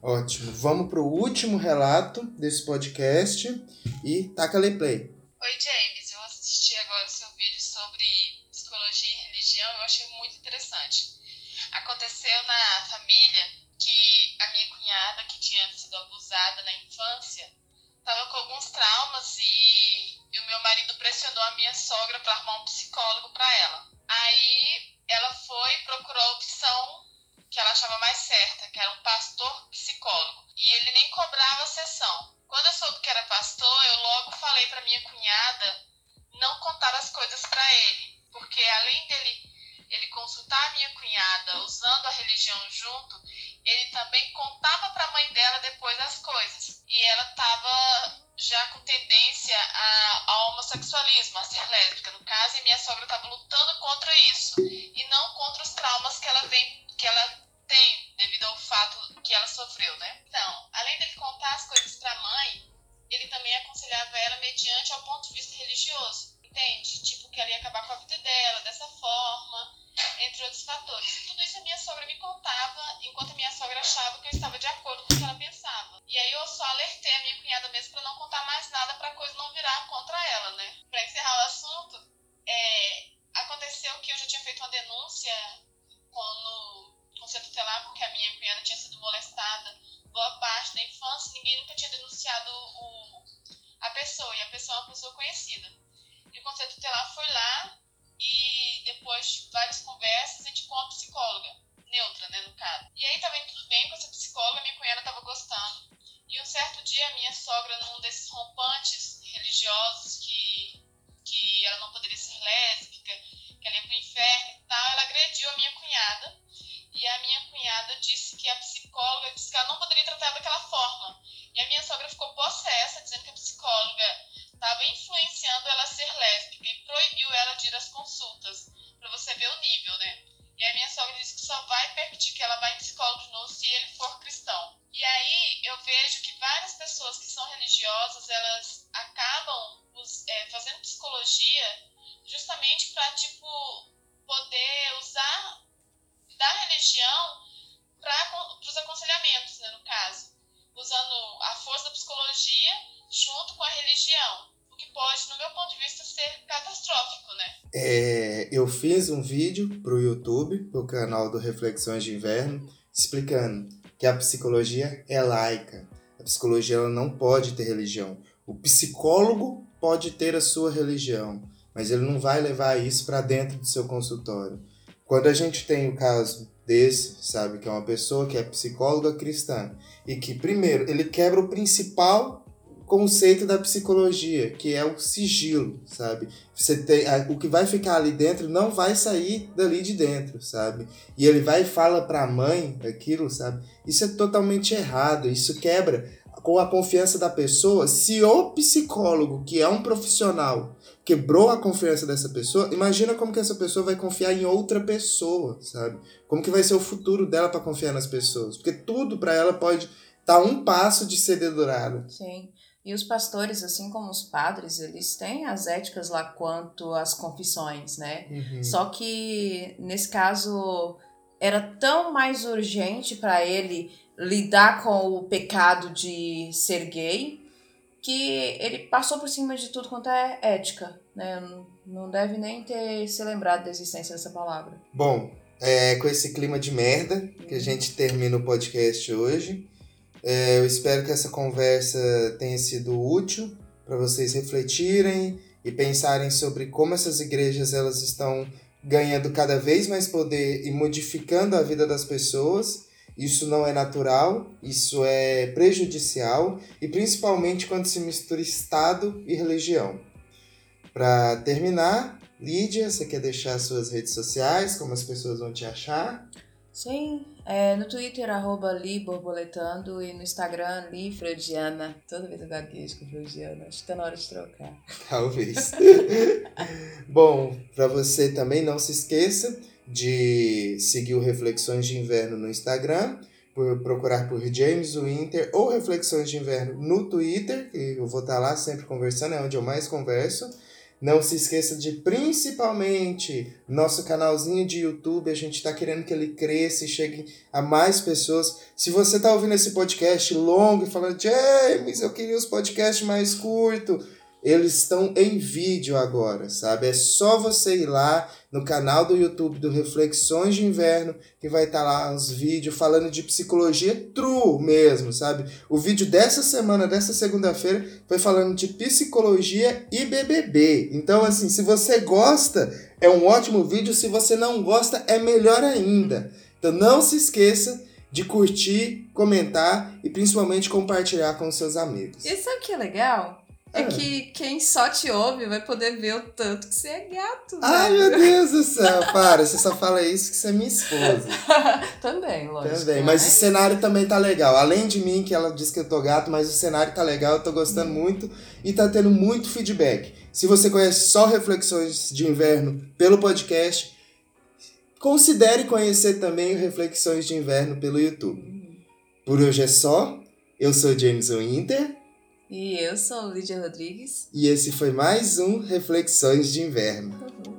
Ótimo. Vamos para o último relato desse podcast e taca-lhe play. Oi, James. Eu assisti agora o seu vídeo sobre psicologia e religião. Eu achei muito interessante. Aconteceu na família que a minha cunhada, que tinha sido abusada na infância, estava com alguns traumas e, e o meu marido pressionou a minha sogra para arrumar um psicólogo para ela. Aí ela foi procurou a opção que ela achava mais certa, que era um pastor psicólogo. E ele nem cobrava sessão. Quando eu soube que era pastor, eu logo falei para minha cunhada não contar as coisas para ele, porque além dele ele consultar a minha cunhada usando a religião junto, ele também contava para a mãe dela depois as coisas. E ela estava já com tendência a, ao homossexualismo, a ser lésbica, no caso, e minha sogra estava lutando contra isso e não contra os traumas que ela vem, que ela devido ao fato que ela sofreu, né? Então, além dele contar as coisas para a mãe, ele também aconselhava ela mediante ao ponto de vista religioso, entende? Tipo que ela ia acabar com a vida dela dessa forma, entre outros fatores. E tudo isso a minha sogra me contava, enquanto a minha sogra achava que eu estava de acordo com o que ela pensava. E aí eu só alertei a minha cunhada mesmo para não contar mais nada para a coisa não virar contra ela, né? Para encerrar o assunto, é, aconteceu que eu já tinha feito uma denúncia quando conselho tutelar porque a minha cunhada tinha sido molestada boa parte da infância, ninguém nunca tinha denunciado o, a pessoa, e a pessoa é uma pessoa conhecida. E o conselho tutelar foi lá e depois de várias conversas, a gente com uma psicóloga, neutra, né, no caso. E aí tava indo tudo bem com essa psicóloga, minha cunhada tava gostando. E um certo dia, a minha sogra, num desses rompantes religiosos que, que ela não poderia ser lésbica, que ela ia pro inferno e tal, ela agrediu a minha cunhada. E a minha cunhada disse que a psicóloga disse que ela não poderia tratar daquela forma. E a minha sogra ficou possessa, dizendo que a psicóloga estava influenciando ela a ser lésbica e proibiu ela de ir às consultas, para você ver o nível, né? E a minha sogra disse que só vai permitir que ela vá em psicólogo de novo se ele for cristão. E aí eu vejo que várias pessoas que são religiosas, elas acabam é, fazendo psicologia justamente para, tipo, poder usar religião para os aconselhamentos, né, no caso. Usando a força da psicologia junto com a religião que pode, no meu ponto de vista, ser catastrófico, né? É, eu fiz um vídeo pro YouTube, pro canal do Reflexões de Inverno, explicando que a psicologia é laica. A psicologia ela não pode ter religião. O psicólogo pode ter a sua religião, mas ele não vai levar isso para dentro do seu consultório. Quando a gente tem o caso desse, sabe, que é uma pessoa que é psicóloga cristã e que primeiro ele quebra o principal conceito da psicologia, que é o sigilo, sabe? Você tem o que vai ficar ali dentro não vai sair dali de dentro, sabe? E ele vai e fala para a mãe aquilo, sabe? Isso é totalmente errado, isso quebra com a confiança da pessoa. Se o psicólogo, que é um profissional, quebrou a confiança dessa pessoa, imagina como que essa pessoa vai confiar em outra pessoa, sabe? Como que vai ser o futuro dela para confiar nas pessoas? Porque tudo para ela pode estar tá um passo de ser dedurado. Sim. E os pastores, assim como os padres, eles têm as éticas lá quanto às confissões, né? Uhum. Só que nesse caso era tão mais urgente para ele lidar com o pecado de ser gay que ele passou por cima de tudo quanto é ética, né? Não deve nem ter se lembrado da existência dessa palavra. Bom, é com esse clima de merda que a uhum. gente termina o podcast hoje. É, eu espero que essa conversa tenha sido útil para vocês refletirem e pensarem sobre como essas igrejas elas estão ganhando cada vez mais poder e modificando a vida das pessoas. Isso não é natural, isso é prejudicial e principalmente quando se mistura Estado e religião. Para terminar, Lídia, você quer deixar suas redes sociais, como as pessoas vão te achar? Sim, é, no Twitter, arroba Li Borboletando e no Instagram, Li Freudiana. Toda vez eu gaguejo com Freudiana, acho que tá na hora de trocar. Talvez. Bom, para você também não se esqueça de seguir o Reflexões de Inverno no Instagram, por procurar por James Winter ou Reflexões de Inverno no Twitter, que eu vou estar tá lá sempre conversando, é onde eu mais converso. Não se esqueça de principalmente nosso canalzinho de YouTube. A gente está querendo que ele cresça e chegue a mais pessoas. Se você está ouvindo esse podcast longo e falando, James, eu queria os podcasts mais curtos eles estão em vídeo agora, sabe? É só você ir lá no canal do YouTube do Reflexões de Inverno, que vai estar tá lá os vídeos falando de psicologia true mesmo, sabe? O vídeo dessa semana, dessa segunda-feira, foi falando de psicologia e BBB. Então, assim, se você gosta, é um ótimo vídeo. Se você não gosta, é melhor ainda. Então, não se esqueça de curtir, comentar e principalmente compartilhar com seus amigos. E sabe o que é legal? É Ah. que quem só te ouve vai poder ver o tanto que você é gato. Ai, velho. meu Deus do céu, para, você só fala isso que você é minha esposa. Também, lógico. Também, mas o cenário também tá legal. Além de mim, que ela diz que eu tô gato, mas o cenário tá legal, eu tô gostando muito e tá tendo muito feedback. Se você conhece só Reflexões de Inverno pelo podcast, considere conhecer também Reflexões de Inverno pelo YouTube. Por hoje é só. Eu sou James Winter E eu sou Lídia Rodrigues. e esse foi mais um Reflexões de Inverno. Uhum.